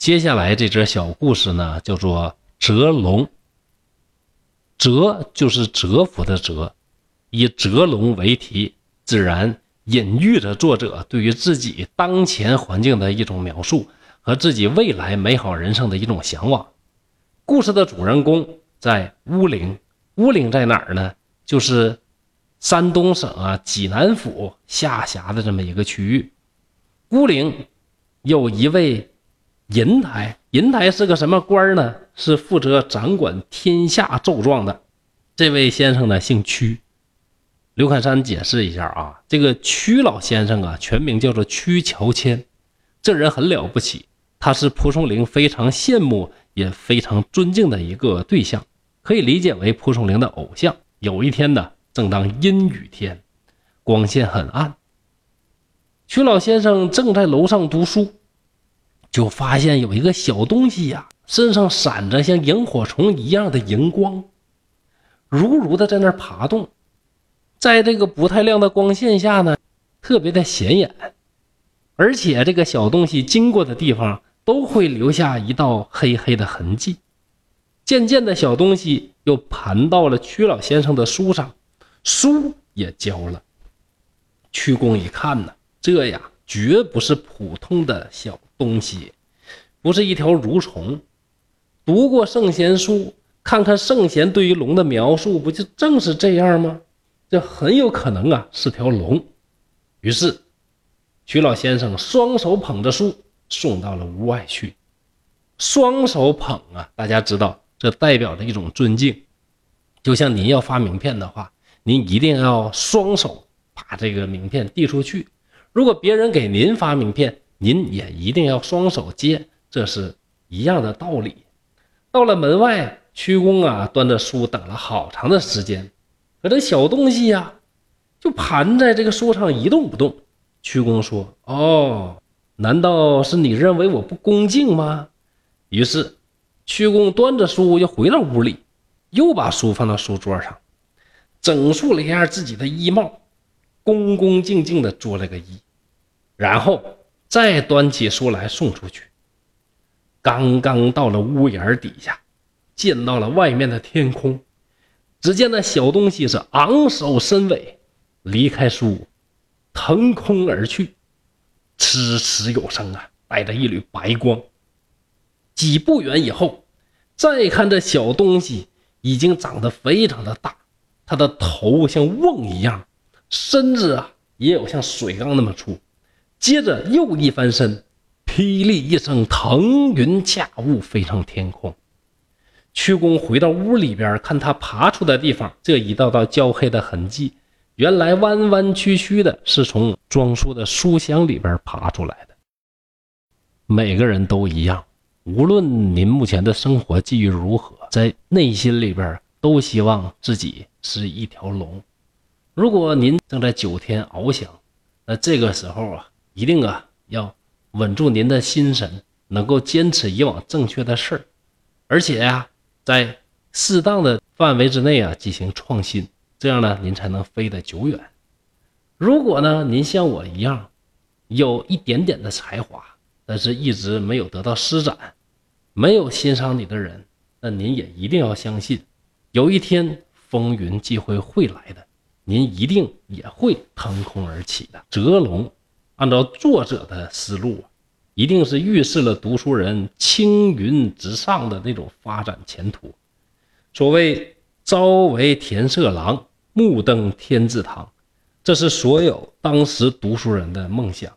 接下来这则小故事呢，叫做折龙。折就是蛰伏的蛰，以折龙为题，自然隐喻着作者对于自己当前环境的一种描述和自己未来美好人生的一种向往。故事的主人公在乌陵，乌陵在哪儿呢？就是山东省啊济南府下辖的这么一个区域。乌陵有一位银台，银台是个什么官呢？是负责掌管天下奏状的。这位先生呢姓屈。刘侃山解释一下啊，这个屈老先生啊，全名叫做屈乔迁，这人很了不起，他是蒲松龄非常羡慕也非常尊敬的一个对象，可以理解为蒲松龄的偶像。有一天呢，正当阴雨天，光线很暗，屈老先生正在楼上读书，就发现有一个小东西呀，身上闪着像萤火虫一样的荧光，如如的在那儿爬动，在这个不太亮的光线下呢，特别的显眼，而且这个小东西经过的地方都会留下一道黑黑的痕迹。渐渐的，小东西又盘到了屈老先生的书上，书也焦了。屈公一看呢，这呀绝不是普通的小东西，不是一条蠕虫。读过圣贤书，看看圣贤对于龙的描述，不就正是这样吗？这很有可能啊是条龙。于是，徐老先生双手捧着书送到了屋外去。双手捧啊，大家知道。这代表着一种尊敬，就像您要发名片的话，您一定要双手把这个名片递出去；如果别人给您发名片，您也一定要双手接，这是一样的道理。到了门外，屈公啊，端着书等了好长的时间，可这小东西呀，就盘在这个书上一动不动。屈公说：“哦，难道是你认为我不恭敬吗？”于是。屈公端着书又回到屋里，又把书放到书桌上，整肃了一下自己的衣帽，恭恭敬敬地作了个揖，然后再端起书来送出去。刚刚到了屋檐底下，见到了外面的天空，只见那小东西是昂首伸尾，离开书，腾空而去，哧哧有声啊，带着一缕白光。几步远以后，再看这小东西已经长得非常的大，它的头像瓮一样，身子啊也有像水缸那么粗。接着又一翻身，霹雳一声，腾云驾雾飞上天空。屈公回到屋里边，看他爬出的地方，这一道道焦黑的痕迹，原来弯弯曲曲的，是从装书的书箱里边爬出来的。每个人都一样。无论您目前的生活际遇如何，在内心里边都希望自己是一条龙。如果您正在九天翱翔，那这个时候啊，一定啊要稳住您的心神，能够坚持以往正确的事儿，而且呀，在适当的范围之内啊进行创新，这样呢，您才能飞得久远。如果呢，您像我一样，有一点点的才华。但是一直没有得到施展，没有欣赏你的人，那您也一定要相信，有一天风云际会会来的，您一定也会腾空而起的。折龙，按照作者的思路啊，一定是预示了读书人青云直上的那种发展前途。所谓朝为田舍郎，暮登天字堂，这是所有当时读书人的梦想。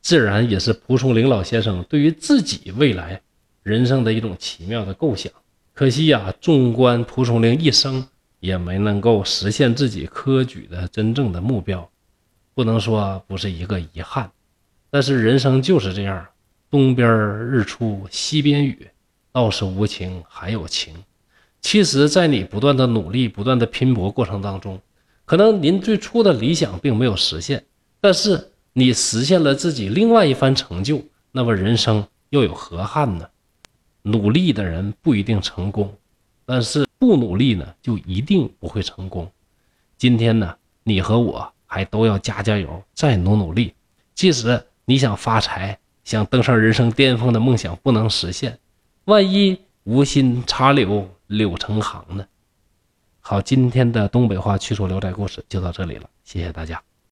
自然也是蒲松龄老先生对于自己未来人生的一种奇妙的构想。可惜呀，纵观蒲松龄一生，也没能够实现自己科举的真正的目标，不能说不是一个遗憾。但是人生就是这样，东边日出西边雨，道是无情还有情。其实，在你不断的努力、不断的拼搏过程当中，可能您最初的理想并没有实现，但是。你实现了自己另外一番成就，那么人生又有何憾呢？努力的人不一定成功，但是不努力呢，就一定不会成功。今天呢，你和我还都要加加油，再努努力。即使你想发财，想登上人生巅峰的梦想不能实现，万一无心插柳柳成行呢？好，今天的东北话趣说聊斋故事就到这里了，谢谢大家。